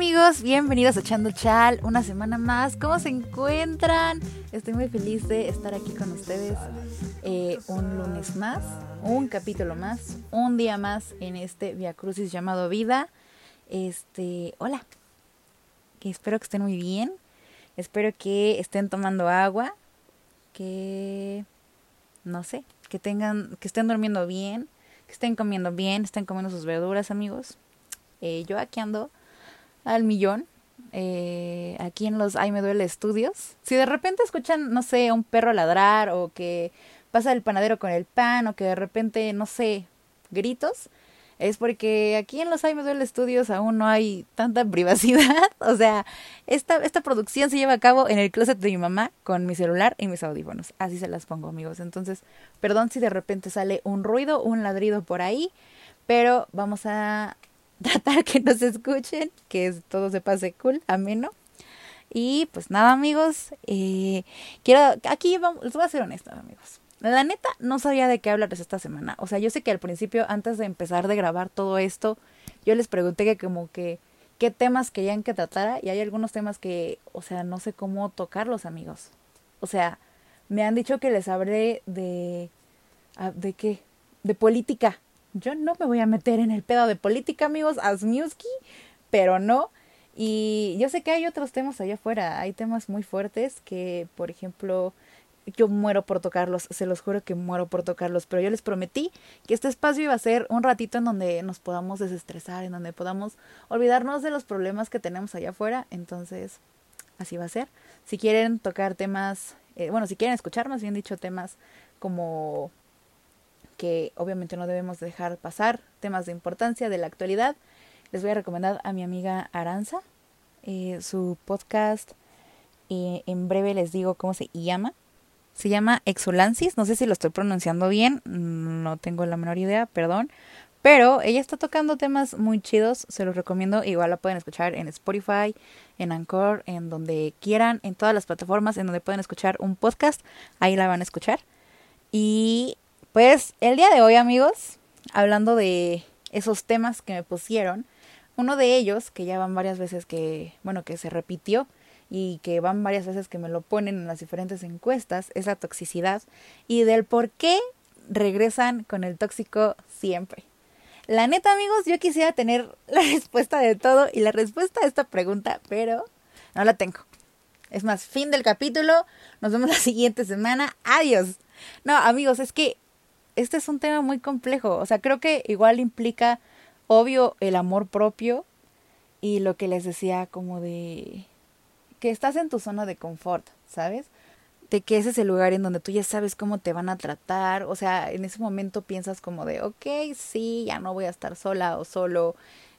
amigos, bienvenidos a Echando Chal, una semana más. ¿Cómo se encuentran? Estoy muy feliz de estar aquí con ustedes eh, un lunes más, un capítulo más, un día más en este Via Crucis llamado Vida. Este, hola, que espero que estén muy bien, espero que estén tomando agua, que no sé, que tengan, que estén durmiendo bien, que estén comiendo bien, estén comiendo sus verduras, amigos. Eh, yo aquí ando al millón. Eh, aquí en los Ay Me Duele Estudios. Si de repente escuchan, no sé, un perro ladrar o que pasa el panadero con el pan o que de repente, no sé, gritos, es porque aquí en los Ay Me Duele Estudios aún no hay tanta privacidad. o sea, esta, esta producción se lleva a cabo en el closet de mi mamá con mi celular y mis audífonos. Así se las pongo, amigos. Entonces, perdón si de repente sale un ruido, un ladrido por ahí, pero vamos a tratar que nos escuchen, que todo se pase cool, ameno. Y pues nada, amigos, eh, quiero, aquí vamos, les voy a ser honesta, amigos. La neta, no sabía de qué hablarles esta semana. O sea, yo sé que al principio, antes de empezar de grabar todo esto, yo les pregunté que como que qué temas querían que tratara y hay algunos temas que, o sea, no sé cómo tocarlos, amigos. O sea, me han dicho que les hablé de... Ah, ¿De qué? De política yo no me voy a meter en el pedo de política, amigos, Asmiuski, pero no. Y yo sé que hay otros temas allá afuera, hay temas muy fuertes que, por ejemplo, yo muero por tocarlos, se los juro que muero por tocarlos, pero yo les prometí que este espacio iba a ser un ratito en donde nos podamos desestresar, en donde podamos olvidarnos de los problemas que tenemos allá afuera, entonces así va a ser. Si quieren tocar temas, eh, bueno, si quieren escuchar más bien dicho temas como que obviamente no debemos dejar pasar, temas de importancia de la actualidad, les voy a recomendar a mi amiga Aranza, eh, su podcast, eh, en breve les digo cómo se llama. Se llama Exolansis, no sé si lo estoy pronunciando bien, no tengo la menor idea, perdón. Pero ella está tocando temas muy chidos, se los recomiendo. Igual la pueden escuchar en Spotify, en Anchor, en donde quieran, en todas las plataformas en donde pueden escuchar un podcast, ahí la van a escuchar. Y pues el día de hoy, amigos, hablando de esos temas que me pusieron, uno de ellos, que ya van varias veces que, bueno, que se repitió y que van varias veces que me lo ponen en las diferentes encuestas, es la toxicidad y del por qué regresan con el tóxico siempre. La neta, amigos, yo quisiera tener la respuesta de todo y la respuesta a esta pregunta, pero no la tengo. Es más, fin del capítulo. Nos vemos la siguiente semana. Adiós. No, amigos, es que este es un tema muy complejo. O sea, creo que igual implica, obvio, el amor propio y lo que les decía como de que estás en tu zona de confort, ¿sabes? De que ese es el lugar en donde tú ya sabes cómo te van a tratar. O sea, en ese momento piensas como de, ok, sí, ya no voy a estar sola o solo,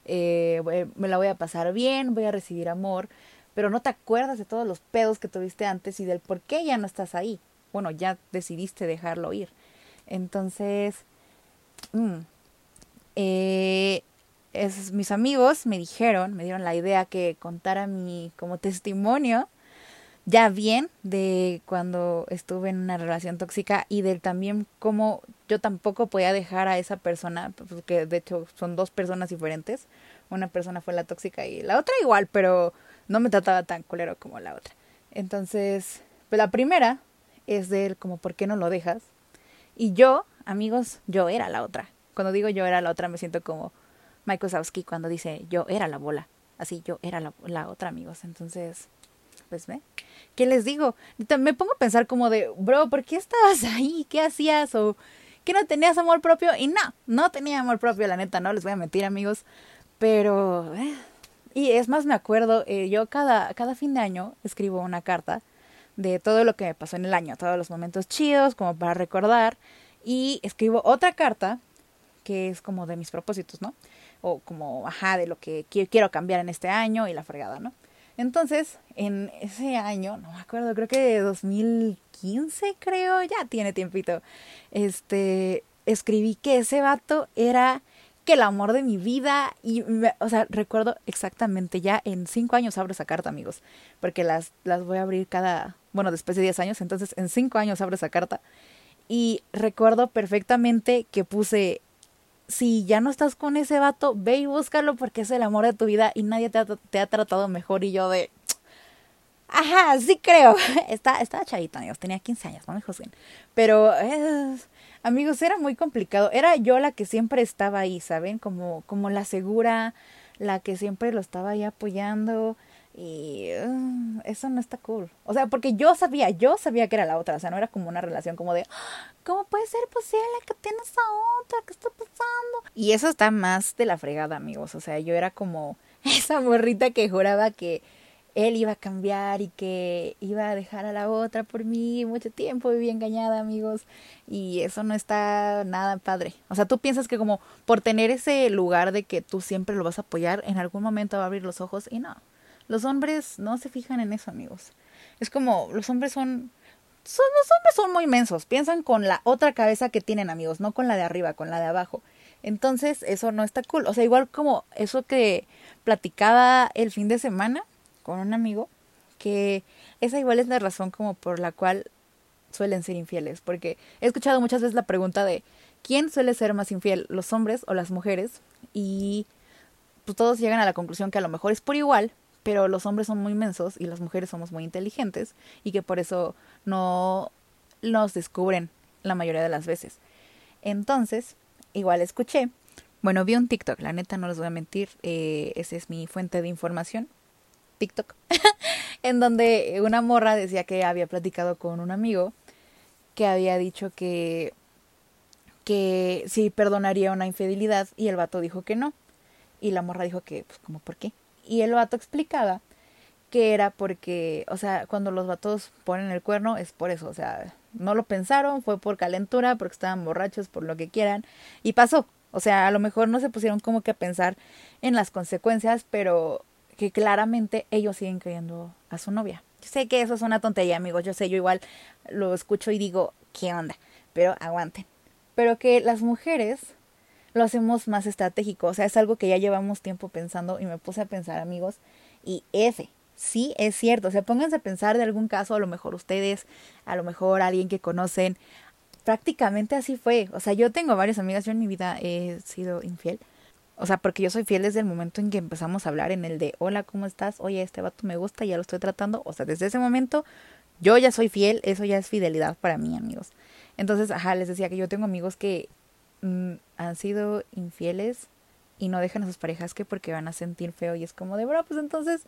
eh, me la voy a pasar bien, voy a recibir amor, pero no te acuerdas de todos los pedos que tuviste antes y del por qué ya no estás ahí. Bueno, ya decidiste dejarlo ir. Entonces, mm, eh, mis amigos me dijeron, me dieron la idea que contara mi como testimonio ya bien de cuando estuve en una relación tóxica y del también cómo yo tampoco podía dejar a esa persona, porque de hecho son dos personas diferentes. Una persona fue la tóxica y la otra igual, pero no me trataba tan culero como la otra. Entonces, pues la primera es de él como ¿por qué no lo dejas? Y yo, amigos, yo era la otra. Cuando digo yo era la otra, me siento como Mike Wazowski cuando dice yo era la bola. Así, yo era la, la otra, amigos. Entonces, pues ve. ¿Qué les digo? Me pongo a pensar como de, bro, ¿por qué estabas ahí? ¿Qué hacías? ¿O que no tenías amor propio? Y no, no tenía amor propio, la neta, no les voy a mentir, amigos. Pero, eh. y es más, me acuerdo, eh, yo cada, cada fin de año escribo una carta de todo lo que me pasó en el año, todos los momentos chidos, como para recordar. Y escribo otra carta que es como de mis propósitos, ¿no? O como, ajá, de lo que quiero cambiar en este año y la fregada, ¿no? Entonces, en ese año, no me acuerdo, creo que de 2015, creo, ya tiene tiempito, este, escribí que ese vato era el amor de mi vida y, o sea, recuerdo exactamente, ya en cinco años abro esa carta, amigos, porque las, las voy a abrir cada, bueno, después de diez años, entonces en cinco años abro esa carta y recuerdo perfectamente que puse, si ya no estás con ese vato, ve y búscalo porque es el amor de tu vida y nadie te ha, te ha tratado mejor. Y yo de, ajá, sí creo. Está, estaba chavita, amigos, tenía 15 años, no me juzguen. Pero, eh, amigos, era muy complicado. Era yo la que siempre estaba ahí, ¿saben? Como, como la segura, la que siempre lo estaba ahí apoyando. Y uh, eso no está cool. O sea, porque yo sabía, yo sabía que era la otra. O sea, no era como una relación como de, ah, ¿cómo puede ser posible que tienes a otra? ¿Qué está pasando? Y eso está más de la fregada, amigos. O sea, yo era como esa morrita que juraba que él iba a cambiar y que iba a dejar a la otra por mí mucho tiempo viví engañada amigos y eso no está nada padre o sea tú piensas que como por tener ese lugar de que tú siempre lo vas a apoyar en algún momento va a abrir los ojos y no los hombres no se fijan en eso, amigos. Es como los hombres son son, los hombres son muy mensos, piensan con la otra cabeza que tienen amigos, no con la de arriba, con la de abajo. Entonces, eso no está cool. O sea, igual como eso que platicaba el fin de semana con un amigo, que esa igual es la razón como por la cual suelen ser infieles, porque he escuchado muchas veces la pregunta de ¿quién suele ser más infiel, los hombres o las mujeres? Y pues todos llegan a la conclusión que a lo mejor es por igual, pero los hombres son muy mensos y las mujeres somos muy inteligentes y que por eso no nos descubren la mayoría de las veces. Entonces, igual escuché, bueno, vi un TikTok, la neta no les voy a mentir, eh, esa es mi fuente de información, TikTok, en donde una morra decía que había platicado con un amigo que había dicho que que sí perdonaría una infidelidad y el vato dijo que no. Y la morra dijo que, pues, como, ¿por qué? Y el vato explicaba que era porque, o sea, cuando los vatos ponen el cuerno es por eso, o sea, no lo pensaron, fue por calentura, porque estaban borrachos, por lo que quieran, y pasó. O sea, a lo mejor no se pusieron como que a pensar en las consecuencias, pero que claramente ellos siguen creyendo a su novia. Yo sé que eso es una tontería, amigos, yo sé, yo igual lo escucho y digo, ¿qué onda? Pero aguanten. Pero que las mujeres lo hacemos más estratégico. O sea, es algo que ya llevamos tiempo pensando y me puse a pensar, amigos, y F, sí es cierto. O sea, pónganse a pensar de algún caso, a lo mejor ustedes, a lo mejor alguien que conocen. Prácticamente así fue. O sea, yo tengo varias amigas, yo en mi vida he sido infiel. O sea, porque yo soy fiel desde el momento en que empezamos a hablar en el de, hola, ¿cómo estás? Oye, este vato me gusta, ya lo estoy tratando. O sea, desde ese momento yo ya soy fiel, eso ya es fidelidad para mí, amigos. Entonces, ajá, les decía que yo tengo amigos que Mm, han sido infieles y no dejan a sus parejas que porque van a sentir feo y es como de, bro, pues entonces,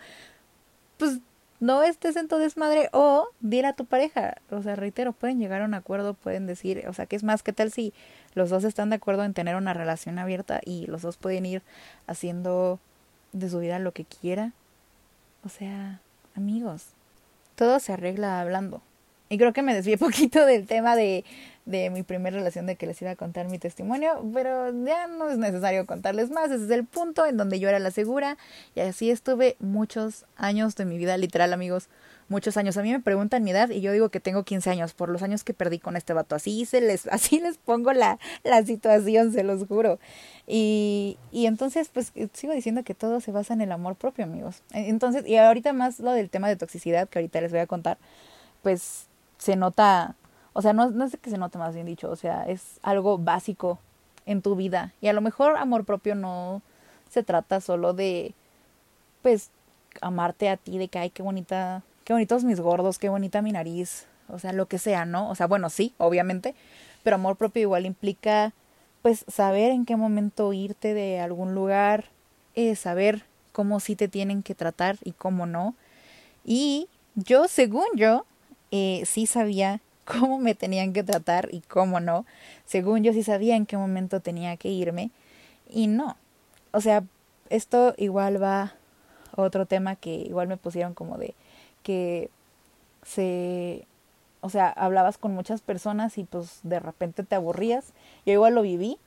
pues no estés en tu desmadre o dile a tu pareja. O sea, reitero, pueden llegar a un acuerdo, pueden decir, o sea, que es más, ¿qué tal si los dos están de acuerdo en tener una relación abierta y los dos pueden ir haciendo de su vida lo que quiera? O sea, amigos, todo se arregla hablando. Y creo que me desvié poquito del tema de de mi primera relación de que les iba a contar mi testimonio, pero ya no es necesario contarles más, ese es el punto en donde yo era la segura y así estuve muchos años de mi vida, literal amigos, muchos años. A mí me preguntan mi edad y yo digo que tengo 15 años por los años que perdí con este vato, así se les así les pongo la la situación, se los juro. Y y entonces pues sigo diciendo que todo se basa en el amor propio, amigos. Entonces, y ahorita más lo del tema de toxicidad que ahorita les voy a contar, pues se nota o sea, no, no es que se note más bien dicho, o sea, es algo básico en tu vida. Y a lo mejor amor propio no se trata solo de, pues, amarte a ti, de que, ay, qué bonita, qué bonitos mis gordos, qué bonita mi nariz, o sea, lo que sea, ¿no? O sea, bueno, sí, obviamente, pero amor propio igual implica, pues, saber en qué momento irte de algún lugar, eh, saber cómo sí te tienen que tratar y cómo no. Y yo, según yo, eh, sí sabía cómo me tenían que tratar y cómo no. Según yo sí sabía en qué momento tenía que irme y no. O sea, esto igual va otro tema que igual me pusieron como de que se o sea, hablabas con muchas personas y pues de repente te aburrías. Yo igual lo viví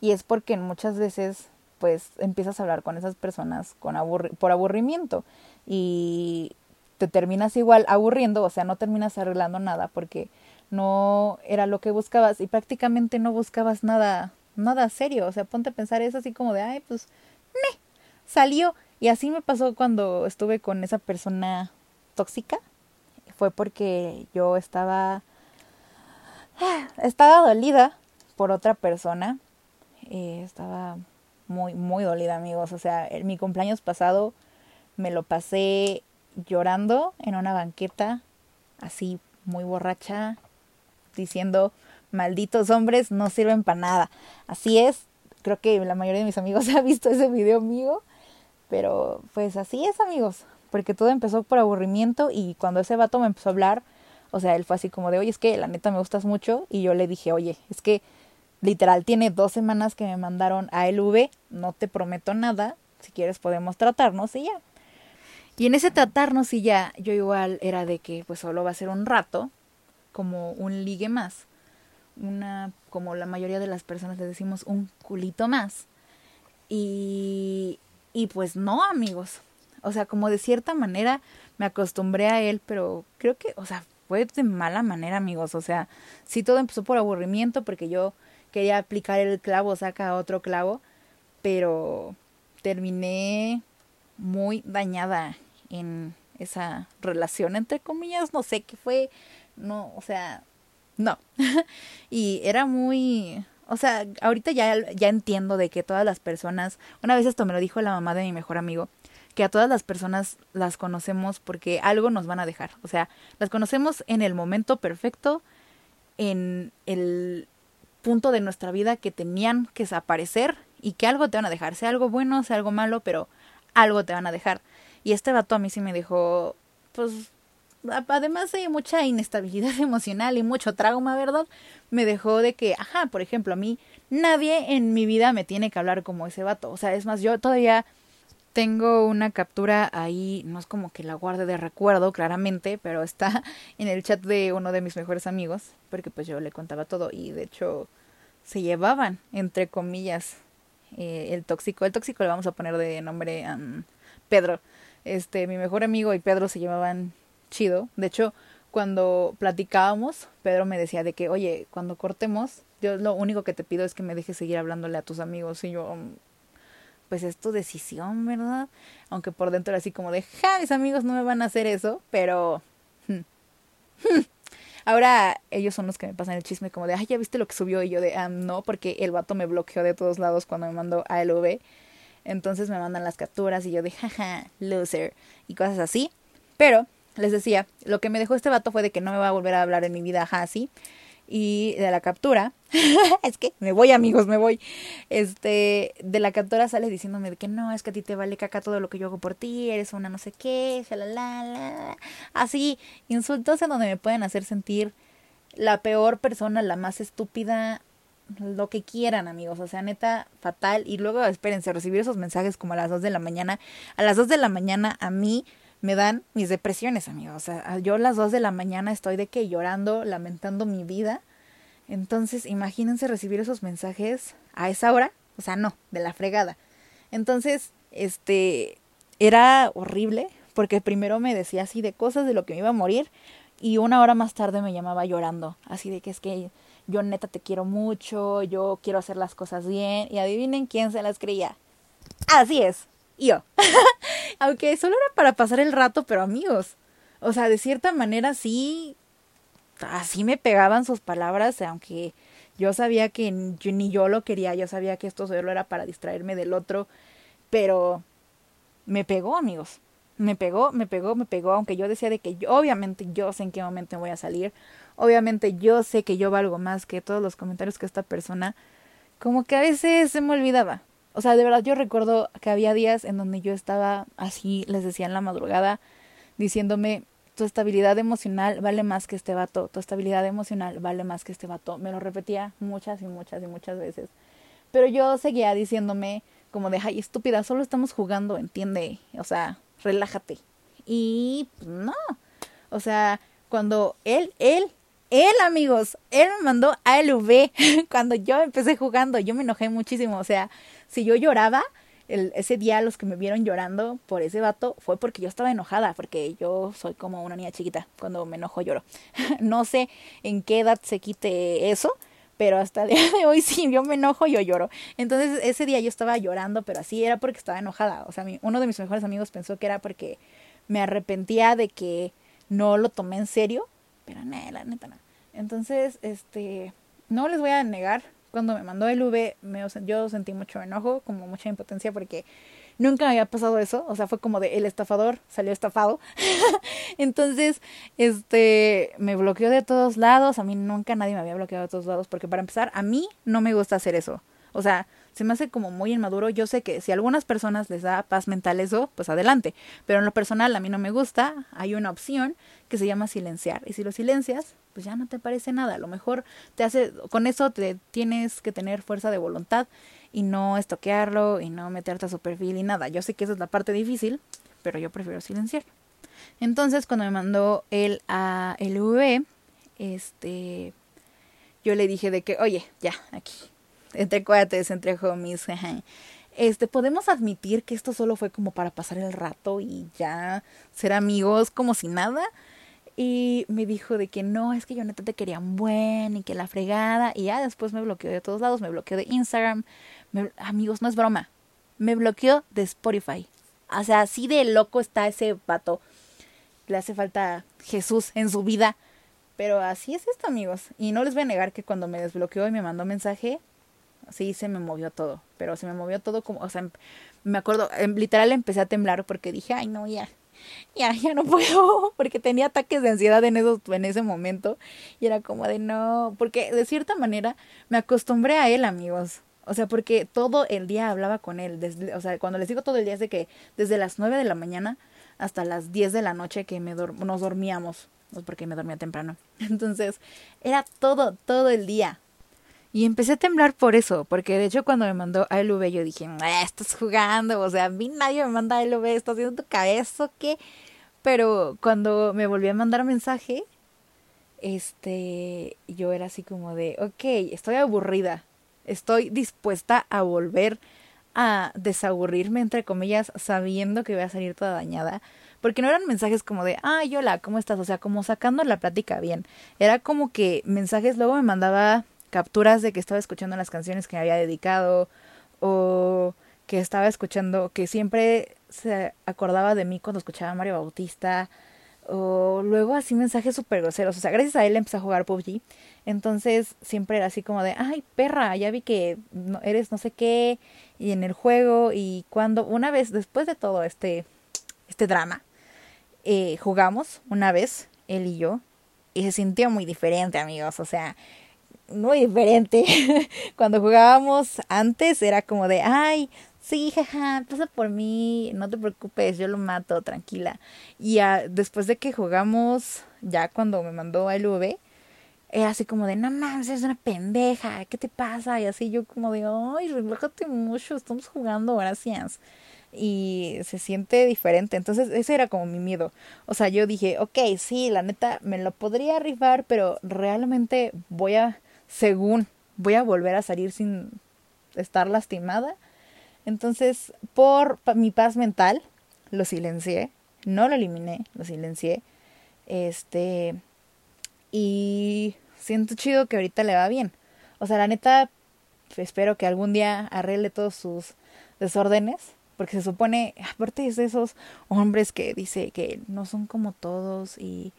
y es porque muchas veces pues empiezas a hablar con esas personas por aburrimiento y te terminas igual aburriendo, o sea, no terminas arreglando nada porque no era lo que buscabas y prácticamente no buscabas nada, nada serio, o sea, ponte a pensar eso así como de, ay, pues, me, salió. Y así me pasó cuando estuve con esa persona tóxica, fue porque yo estaba, estaba dolida por otra persona eh, estaba muy, muy dolida, amigos. O sea, en mi cumpleaños pasado me lo pasé llorando en una banqueta, así muy borracha, diciendo, malditos hombres no sirven para nada. Así es, creo que la mayoría de mis amigos ha visto ese video mío, pero pues así es, amigos, porque todo empezó por aburrimiento y cuando ese vato me empezó a hablar, o sea, él fue así como de, oye, es que la neta me gustas mucho y yo le dije, oye, es que literal tiene dos semanas que me mandaron a LV, no te prometo nada, si quieres podemos tratarnos y ya. Y en ese tratarnos y ya, yo igual era de que pues solo va a ser un rato, como un ligue más, una, como la mayoría de las personas le decimos, un culito más. Y, y pues no, amigos. O sea, como de cierta manera me acostumbré a él, pero creo que, o sea, fue de mala manera, amigos. O sea, sí todo empezó por aburrimiento porque yo quería aplicar el clavo, saca otro clavo, pero terminé muy dañada en esa relación, entre comillas, no sé qué fue, no, o sea, no. y era muy, o sea, ahorita ya, ya entiendo de que todas las personas, una vez esto me lo dijo la mamá de mi mejor amigo, que a todas las personas las conocemos porque algo nos van a dejar, o sea, las conocemos en el momento perfecto, en el punto de nuestra vida que tenían que desaparecer y que algo te van a dejar, sea algo bueno, sea algo malo, pero algo te van a dejar. Y este vato a mí sí me dejó, pues, además de mucha inestabilidad emocional y mucho trauma, ¿verdad? Me dejó de que, ajá, por ejemplo, a mí nadie en mi vida me tiene que hablar como ese vato. O sea, es más, yo todavía tengo una captura ahí, no es como que la guarde de recuerdo, claramente, pero está en el chat de uno de mis mejores amigos, porque pues yo le contaba todo y de hecho se llevaban, entre comillas, eh, el tóxico. El tóxico le vamos a poner de nombre a Pedro este, mi mejor amigo y Pedro se llevaban chido. De hecho, cuando platicábamos, Pedro me decía de que, oye, cuando cortemos, yo lo único que te pido es que me dejes seguir hablándole a tus amigos. Y yo, pues es tu decisión, ¿verdad? Aunque por dentro era así como de, ja, mis amigos no me van a hacer eso, pero... Hmm, hmm". Ahora ellos son los que me pasan el chisme como de, ay, ya viste lo que subió y yo de, ah, no, porque el vato me bloqueó de todos lados cuando me mandó a LV entonces me mandan las capturas y yo de jaja, loser y cosas así. Pero les decía, lo que me dejó este vato fue de que no me va a volver a hablar en mi vida, así. Y de la captura, es que me voy amigos, me voy. Este, de la captura sale diciéndome de que no, es que a ti te vale caca todo lo que yo hago por ti, eres una no sé qué, la Así, insultos en donde me pueden hacer sentir la peor persona, la más estúpida, lo que quieran, amigos. O sea, neta, fatal. Y luego, espérense, recibir esos mensajes como a las 2 de la mañana. A las 2 de la mañana a mí me dan mis depresiones, amigos. O sea, yo a las 2 de la mañana estoy de que llorando, lamentando mi vida. Entonces, imagínense recibir esos mensajes a esa hora. O sea, no, de la fregada. Entonces, este, era horrible porque primero me decía así de cosas de lo que me iba a morir y una hora más tarde me llamaba llorando, así de que es que yo neta te quiero mucho, yo quiero hacer las cosas bien. Y adivinen quién se las creía. Así es, yo. Aunque solo era para pasar el rato, pero amigos. O sea, de cierta manera sí, así me pegaban sus palabras, aunque yo sabía que ni yo lo quería, yo sabía que esto solo era para distraerme del otro, pero me pegó, amigos. Me pegó, me pegó, me pegó, aunque yo decía de que yo, obviamente yo sé en qué momento voy a salir, Obviamente yo sé que yo valgo más que todos los comentarios que esta persona, como que a veces se me olvidaba. O sea, de verdad yo recuerdo que había días en donde yo estaba así, les decía en la madrugada, diciéndome, tu estabilidad emocional vale más que este vato, tu estabilidad emocional vale más que este vato. Me lo repetía muchas y muchas y muchas veces. Pero yo seguía diciéndome como de, ay, estúpida, solo estamos jugando, entiende, o sea, relájate. Y no, o sea, cuando él, él él, amigos, él me mandó a LV cuando yo empecé jugando. Yo me enojé muchísimo. O sea, si yo lloraba, el, ese día los que me vieron llorando por ese vato fue porque yo estaba enojada, porque yo soy como una niña chiquita. Cuando me enojo lloro. no sé en qué edad se quite eso, pero hasta el día de hoy sí, yo me enojo, yo lloro. Entonces ese día yo estaba llorando, pero así era porque estaba enojada. O sea, uno de mis mejores amigos pensó que era porque me arrepentía de que no lo tomé en serio, pero no, la neta no. Entonces, este, no les voy a negar cuando me mandó el V, me, yo sentí mucho enojo, como mucha impotencia, porque nunca me había pasado eso. O sea, fue como de el estafador salió estafado. Entonces, este, me bloqueó de todos lados. A mí nunca nadie me había bloqueado de todos lados, porque para empezar, a mí no me gusta hacer eso. O sea, se me hace como muy inmaduro. Yo sé que si a algunas personas les da paz mental eso, pues adelante. Pero en lo personal a mí no me gusta. Hay una opción que se llama silenciar. Y si lo silencias, pues ya no te parece nada. A lo mejor te hace, con eso te tienes que tener fuerza de voluntad y no estoquearlo y no meterte a su perfil y nada. Yo sé que esa es la parte difícil, pero yo prefiero silenciar. Entonces, cuando me mandó él a LV, este, yo le dije de que, oye, ya, aquí, entre cuates, entre homies, este, podemos admitir que esto solo fue como para pasar el rato y ya ser amigos como si nada. Y me dijo de que no, es que yo neta te quería un buen y que la fregada. Y ya después me bloqueó de todos lados, me bloqueó de Instagram. Amigos, no es broma. Me bloqueó de Spotify. O sea, así de loco está ese vato. Le hace falta Jesús en su vida. Pero así es esto, amigos. Y no les voy a negar que cuando me desbloqueó y me mandó mensaje, sí se me movió todo, pero se me movió todo como, o sea, me acuerdo, em, literal empecé a temblar porque dije, ay no, ya, ya, ya no puedo, porque tenía ataques de ansiedad en, esos, en ese momento y era como de no, porque de cierta manera me acostumbré a él, amigos. O sea, porque todo el día hablaba con él. Desde, o sea, cuando les digo todo el día es de que desde las nueve de la mañana hasta las diez de la noche que me nos dormíamos. Porque me dormía temprano. Entonces, era todo, todo el día. Y empecé a temblar por eso, porque de hecho cuando me mandó a LV yo dije, estás jugando, o sea, a mí nadie me manda a LV, estás haciendo tu cabeza qué. Pero cuando me volví a mandar mensaje, este, yo era así como de, ok, estoy aburrida, estoy dispuesta a volver a desaburrirme, entre comillas, sabiendo que voy a salir toda dañada. Porque no eran mensajes como de, ay, hola, ¿cómo estás? O sea, como sacando la plática bien. Era como que mensajes, luego me mandaba capturas de que estaba escuchando las canciones que me había dedicado o que estaba escuchando, que siempre se acordaba de mí cuando escuchaba a Mario Bautista o luego así mensajes súper groseros. O sea, gracias a él empecé a jugar PUBG. Entonces siempre era así como de, ay, perra, ya vi que eres no sé qué y en el juego y cuando una vez, después de todo este, este drama, eh, jugamos una vez, él y yo, y se sintió muy diferente, amigos. O sea, muy diferente. Cuando jugábamos antes era como de, ay, sí, jaja, pasa por mí, no te preocupes, yo lo mato, tranquila. Y después de que jugamos, ya cuando me mandó a LV, era así como de, no mames, es una pendeja, ¿qué te pasa? Y así yo como de, ay, relájate mucho, estamos jugando, gracias. Y se siente diferente. Entonces, ese era como mi miedo. O sea, yo dije, ok, sí, la neta, me lo podría rifar, pero realmente voy a según voy a volver a salir sin estar lastimada. Entonces, por mi paz mental, lo silencié, no lo eliminé, lo silencié. Este, y siento chido que ahorita le va bien. O sea, la neta, espero que algún día arregle todos sus desórdenes, porque se supone, aparte de esos hombres que dice que no son como todos y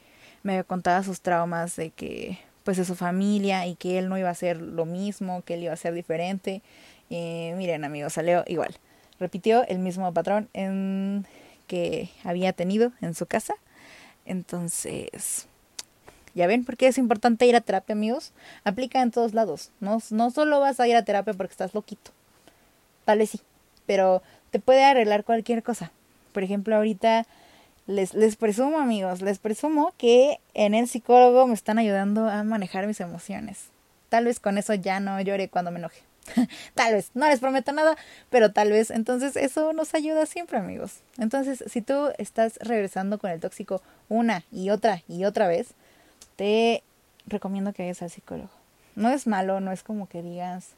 me contaba sus traumas de que pues de su familia y que él no iba a hacer lo mismo, que él iba a ser diferente. Y miren amigos, salió igual. Repitió el mismo patrón en que había tenido en su casa. Entonces, ¿ya ven por qué es importante ir a terapia, amigos? Aplica en todos lados. No, no solo vas a ir a terapia porque estás loquito. Tal vez sí, pero te puede arreglar cualquier cosa. Por ejemplo, ahorita les, les presumo, amigos, les presumo que en el psicólogo me están ayudando a manejar mis emociones. Tal vez con eso ya no llore cuando me enoje. tal vez, no les prometo nada, pero tal vez. Entonces eso nos ayuda siempre, amigos. Entonces, si tú estás regresando con el tóxico una y otra y otra vez, te recomiendo que vayas al psicólogo. No es malo, no es como que digas,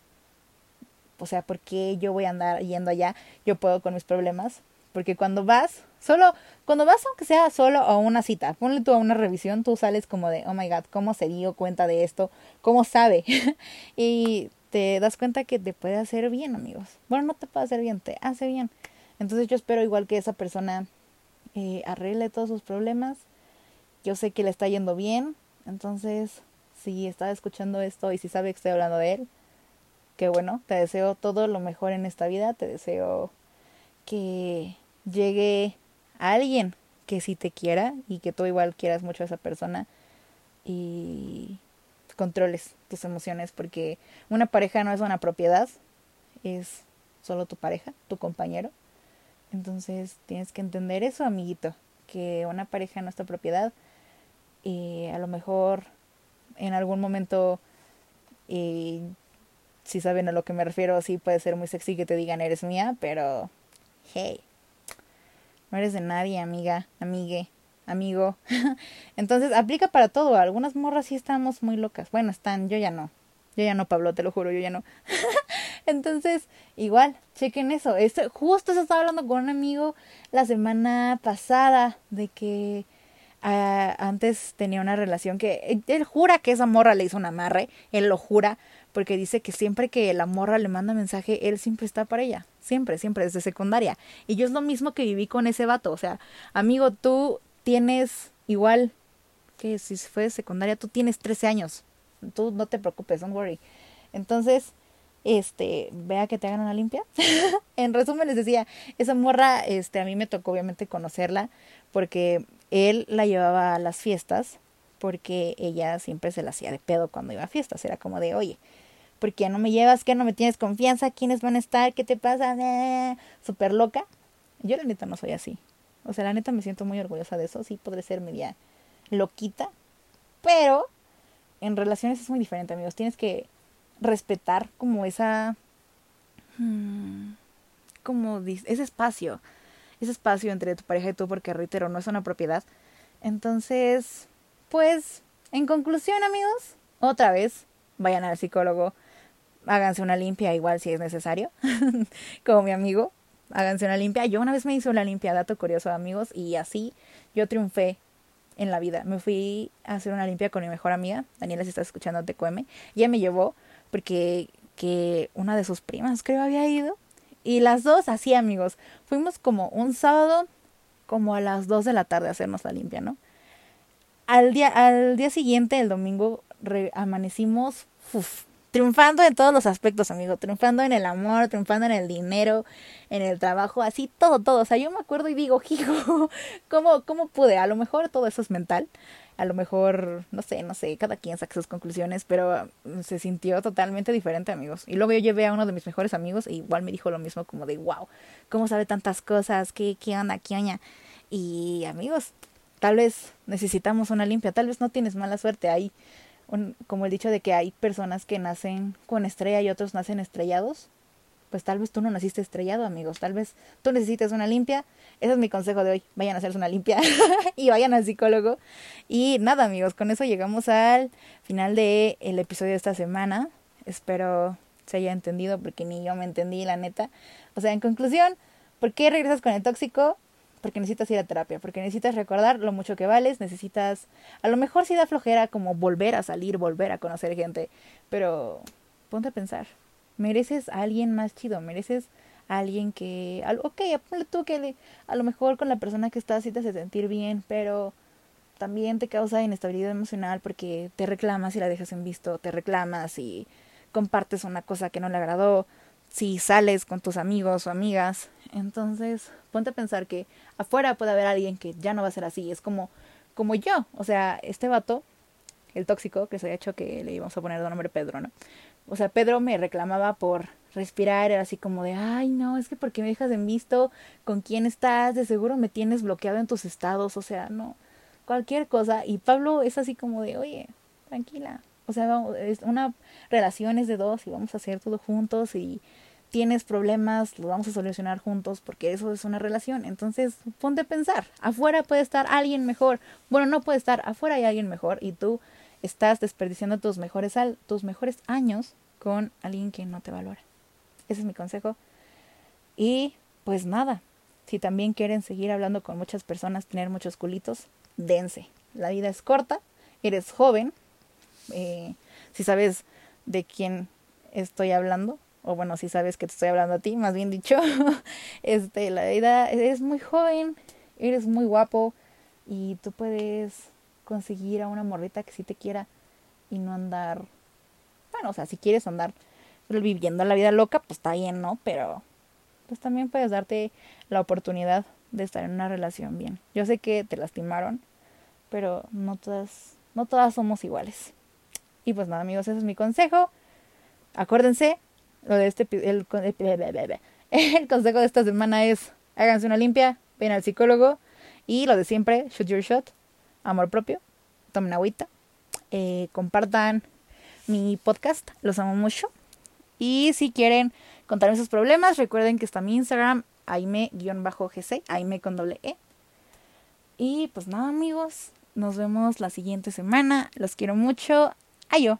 o sea, ¿por qué yo voy a andar yendo allá? Yo puedo con mis problemas. Porque cuando vas, solo, cuando vas aunque sea solo a una cita, ponle tú a una revisión, tú sales como de, oh my god, ¿cómo se dio cuenta de esto? ¿Cómo sabe? y te das cuenta que te puede hacer bien, amigos. Bueno, no te puede hacer bien, te hace bien. Entonces yo espero igual que esa persona eh, arregle todos sus problemas. Yo sé que le está yendo bien. Entonces, si está escuchando esto y si sabe que estoy hablando de él, qué bueno, te deseo todo lo mejor en esta vida, te deseo que llegue alguien que sí te quiera y que tú igual quieras mucho a esa persona y controles tus emociones porque una pareja no es una propiedad, es solo tu pareja, tu compañero. Entonces tienes que entender eso, amiguito, que una pareja no es tu propiedad y a lo mejor en algún momento, y si saben a lo que me refiero, sí puede ser muy sexy que te digan eres mía, pero hey, no eres de nadie, amiga, amigue, amigo. Entonces aplica para todo. Algunas morras sí estamos muy locas. Bueno, están, yo ya no. Yo ya no, Pablo, te lo juro, yo ya no. Entonces, igual, chequen eso. Este, justo se estaba hablando con un amigo la semana pasada de que ah, antes tenía una relación que él jura que esa morra le hizo un amarre, él lo jura, porque dice que siempre que la morra le manda mensaje, él siempre está para ella, siempre, siempre, desde secundaria. Y yo es lo mismo que viví con ese vato, o sea, amigo, tú tienes igual que si fue de secundaria, tú tienes 13 años, tú no te preocupes, don't worry. Entonces, este, vea que te hagan una limpia. en resumen les decía, esa morra, este, a mí me tocó obviamente conocerla porque él la llevaba a las fiestas porque ella siempre se la hacía de pedo cuando iba a fiestas, era como de, oye, ¿por qué no me llevas? ¿Qué no me tienes confianza? ¿Quiénes van a estar? ¿Qué te pasa? Súper loca. Yo la neta no soy así. O sea, la neta me siento muy orgullosa de eso. Sí, podré ser media loquita. Pero en relaciones es muy diferente, amigos. Tienes que respetar como esa... Hmm, como ese espacio. Ese espacio entre tu pareja y tú, porque reitero, no es una propiedad. Entonces, pues, en conclusión, amigos, otra vez, vayan al psicólogo, háganse una limpia igual si es necesario, como mi amigo, háganse una limpia. Yo una vez me hice una limpia, dato curioso, amigos, y así yo triunfé en la vida. Me fui a hacer una limpia con mi mejor amiga, Daniela, si estás escuchando TQM. Ella me llevó porque que una de sus primas creo había ido. Y las dos, así amigos, fuimos como un sábado, como a las dos de la tarde a hacernos la limpia, ¿no? Al día, al día siguiente, el domingo, amanecimos triunfando en todos los aspectos, amigo, triunfando en el amor, triunfando en el dinero, en el trabajo, así todo, todo. O sea, yo me acuerdo y digo, hijo, ¿cómo, cómo pude? A lo mejor todo eso es mental, a lo mejor, no sé, no sé, cada quien saca sus conclusiones, pero mm, se sintió totalmente diferente, amigos. Y luego yo llevé a uno de mis mejores amigos e igual me dijo lo mismo, como de, wow, ¿cómo sabe tantas cosas? ¿Qué, qué onda? ¿Qué oña? Y amigos, tal vez necesitamos una limpia, tal vez no tienes mala suerte, hay como el dicho de que hay personas que nacen con estrella y otros nacen estrellados, pues tal vez tú no naciste estrellado, amigos, tal vez tú necesites una limpia, ese es mi consejo de hoy, vayan a hacerse una limpia y vayan al psicólogo. Y nada, amigos, con eso llegamos al final del el episodio de esta semana, espero se haya entendido porque ni yo me entendí, la neta. O sea, en conclusión, ¿por qué regresas con el tóxico? Porque necesitas ir a terapia, porque necesitas recordar lo mucho que vales, necesitas, a lo mejor sí da flojera como volver a salir, volver a conocer gente, pero ponte a pensar, mereces a alguien más chido, mereces a alguien que, ok, tú que a lo mejor con la persona que estás sí te hace sentir bien, pero también te causa inestabilidad emocional porque te reclamas y la dejas en visto, te reclamas y compartes una cosa que no le agradó, si sales con tus amigos o amigas. Entonces, ponte a pensar que afuera puede haber alguien que ya no va a ser así. Es como, como yo. O sea, este vato, el tóxico, que se ha hecho que le íbamos a poner de nombre Pedro, ¿no? O sea, Pedro me reclamaba por respirar, era así como de, ay, no, es que porque me dejas en visto con quién estás, de seguro me tienes bloqueado en tus estados, o sea, no, cualquier cosa. Y Pablo es así como de, oye, tranquila, o sea, es una relación es de dos y vamos a hacer todo juntos y tienes problemas, lo vamos a solucionar juntos porque eso es una relación. Entonces, ponte a pensar, afuera puede estar alguien mejor. Bueno, no puede estar, afuera hay alguien mejor y tú estás desperdiciando tus mejores, tus mejores años con alguien que no te valora. Ese es mi consejo. Y pues nada, si también quieren seguir hablando con muchas personas, tener muchos culitos, dense. La vida es corta, eres joven, eh, si sabes de quién estoy hablando, o bueno, si sabes que te estoy hablando a ti, más bien dicho, este, la vida, eres muy joven, eres muy guapo y tú puedes conseguir a una morrita que sí te quiera y no andar, bueno, o sea, si quieres andar viviendo la vida loca, pues está bien, ¿no? Pero pues también puedes darte la oportunidad de estar en una relación bien. Yo sé que te lastimaron, pero no todas, no todas somos iguales. Y pues nada, amigos, ese es mi consejo. Acuérdense, lo de este el, el consejo de esta semana es háganse una limpia, ven al psicólogo y lo de siempre, shoot your shot, amor propio, tomen agüita, eh, compartan mi podcast, los amo mucho. Y si quieren contarme sus problemas, recuerden que está mi Instagram, aime-gc, aime con doble E. Y pues nada amigos, nos vemos la siguiente semana, los quiero mucho, Aio.